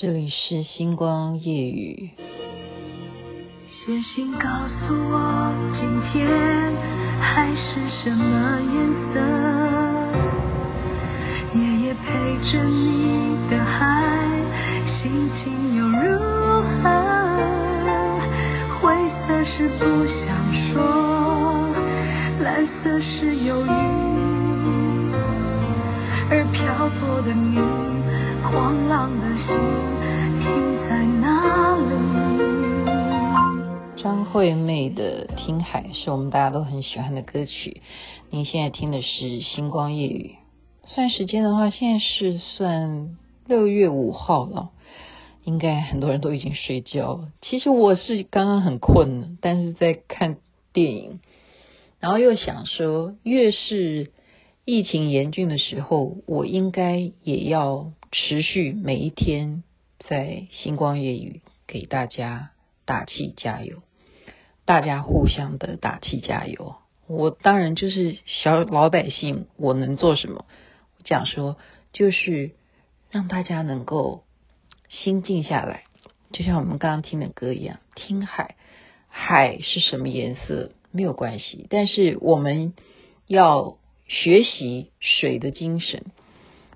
这里是星光夜雨。写信告诉我，今天海是什么颜色？夜夜陪着你的海，惠妹的《听海》是我们大家都很喜欢的歌曲。您现在听的是《星光夜语》。算时间的话，现在是算六月五号了，应该很多人都已经睡觉了。其实我是刚刚很困了，但是在看电影，然后又想说，越是疫情严峻的时候，我应该也要持续每一天在《星光夜语》给大家打气加油。大家互相的打气加油。我当然就是小老百姓，我能做什么？我讲说就是让大家能够心静下来，就像我们刚刚听的歌一样，听海，海是什么颜色没有关系，但是我们要学习水的精神，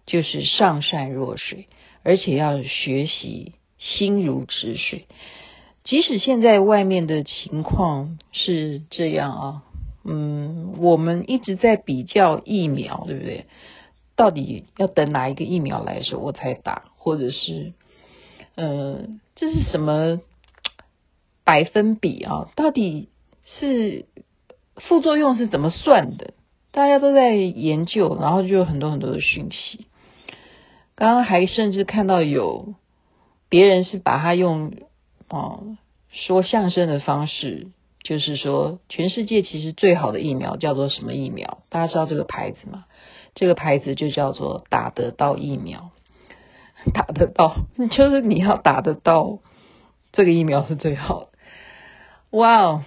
就是上善若水，而且要学习心如止水。即使现在外面的情况是这样啊，嗯，我们一直在比较疫苗，对不对？到底要等哪一个疫苗来的时候我才打，或者是，呃，这是什么百分比啊？到底是副作用是怎么算的？大家都在研究，然后就有很多很多的讯息。刚刚还甚至看到有别人是把它用。哦，说相声的方式就是说，全世界其实最好的疫苗叫做什么疫苗？大家知道这个牌子吗？这个牌子就叫做打得到疫苗，打得到，就是你要打得到这个疫苗是最好的。哇哦，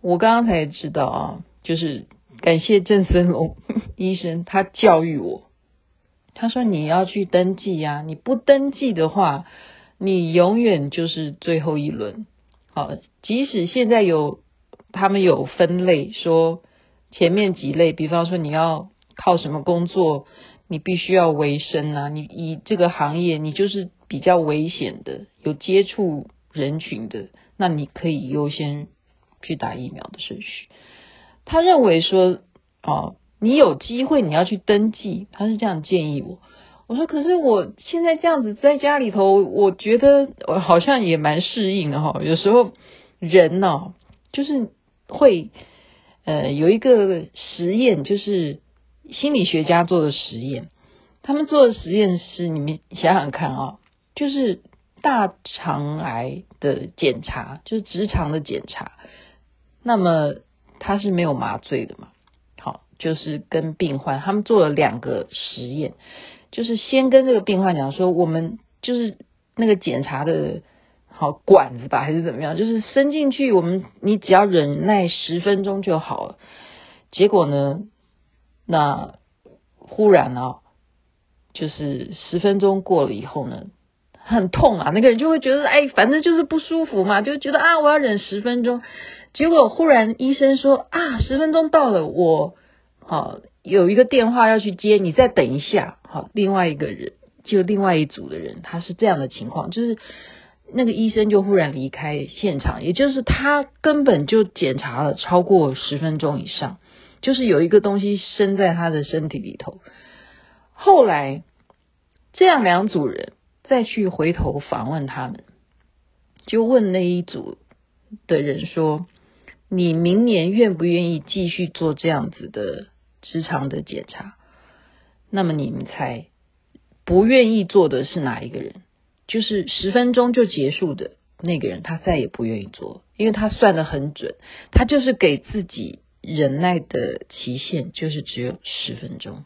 我刚刚才知道啊，就是感谢郑森龙 医生，他教育我，他说你要去登记呀，你不登记的话。你永远就是最后一轮，好，即使现在有他们有分类，说前面几类，比方说你要靠什么工作，你必须要维生啊，你以这个行业你就是比较危险的，有接触人群的，那你可以优先去打疫苗的顺序。他认为说，哦，你有机会你要去登记，他是这样建议我。我说，可是我现在这样子在家里头，我觉得我好像也蛮适应的哈。有时候人呢，就是会呃有一个实验，就是心理学家做的实验。他们做的实验是，你们想想看啊，就是大肠癌的检查，就是直肠的检查。那么他是没有麻醉的嘛？好，就是跟病患他们做了两个实验。就是先跟这个病患讲说，我们就是那个检查的好管子吧，还是怎么样？就是伸进去，我们你只要忍耐十分钟就好了。结果呢，那忽然啊，就是十分钟过了以后呢，很痛啊，那个人就会觉得，哎，反正就是不舒服嘛，就觉得啊，我要忍十分钟。结果忽然医生说啊，十分钟到了，我好。有一个电话要去接，你再等一下。好，另外一个人就另外一组的人，他是这样的情况，就是那个医生就忽然离开现场，也就是他根本就检查了超过十分钟以上，就是有一个东西生在他的身体里头。后来这样两组人再去回头访问他们，就问那一组的人说：“你明年愿不愿意继续做这样子的？”直肠的检查，那么你们猜不愿意做的是哪一个人？就是十分钟就结束的那个人，他再也不愿意做，因为他算得很准，他就是给自己忍耐的期限就是只有十分钟。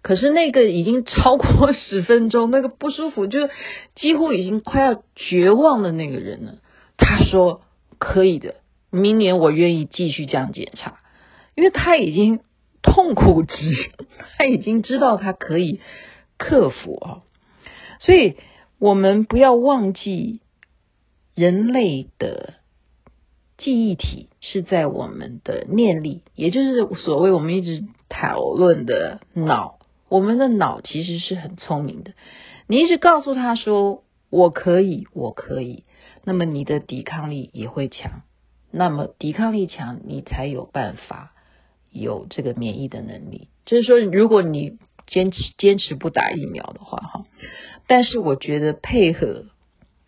可是那个已经超过十分钟，那个不舒服就几乎已经快要绝望的那个人呢，他说可以的，明年我愿意继续这样检查，因为他已经。痛苦值，他已经知道他可以克服啊，所以我们不要忘记，人类的记忆体是在我们的念力，也就是所谓我们一直讨论的脑。我们的脑其实是很聪明的，你一直告诉他说“我可以，我可以”，那么你的抵抗力也会强。那么抵抗力强，你才有办法有这个免疫的能力。就是说，如果你坚持坚持不打疫苗的话，哈，但是我觉得配合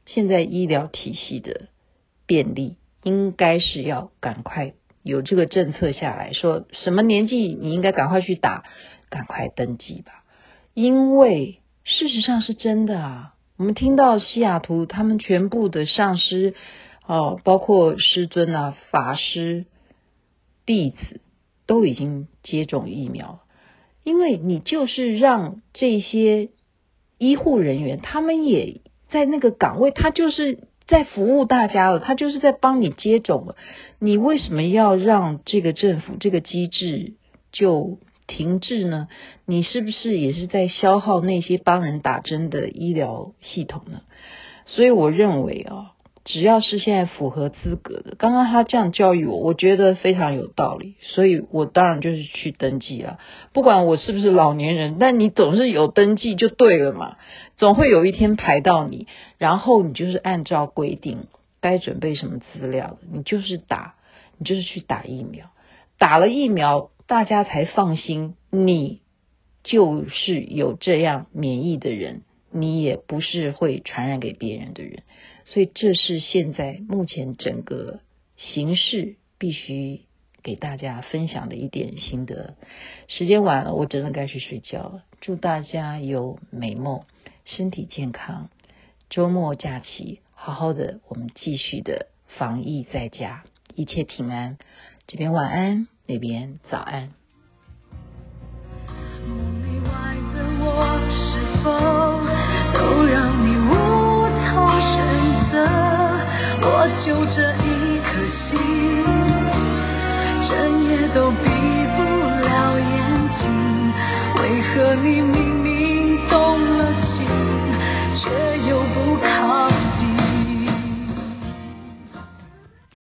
现在医疗体系的便利，应该是要赶快有这个政策下来说，什么年纪你应该赶快去打，赶快登记吧。因为事实上是真的啊，我们听到西雅图他们全部的上师。哦，包括师尊啊、法师、弟子都已经接种疫苗，因为你就是让这些医护人员，他们也在那个岗位，他就是在服务大家了，他就是在帮你接种了。你为什么要让这个政府这个机制就停滞呢？你是不是也是在消耗那些帮人打针的医疗系统呢？所以我认为啊。只要是现在符合资格的，刚刚他这样教育我，我觉得非常有道理，所以我当然就是去登记了。不管我是不是老年人，但你总是有登记就对了嘛，总会有一天排到你，然后你就是按照规定该准备什么资料，你就是打，你就是去打疫苗，打了疫苗大家才放心，你就是有这样免疫的人，你也不是会传染给别人的人。所以这是现在目前整个形势必须给大家分享的一点心得。时间晚了，我真的该去睡觉了。祝大家有美梦，身体健康，周末假期好好的，我们继续的防疫在家，一切平安。这边晚安，那边早安。就这一颗心，整夜都闭不了眼睛。为何你明？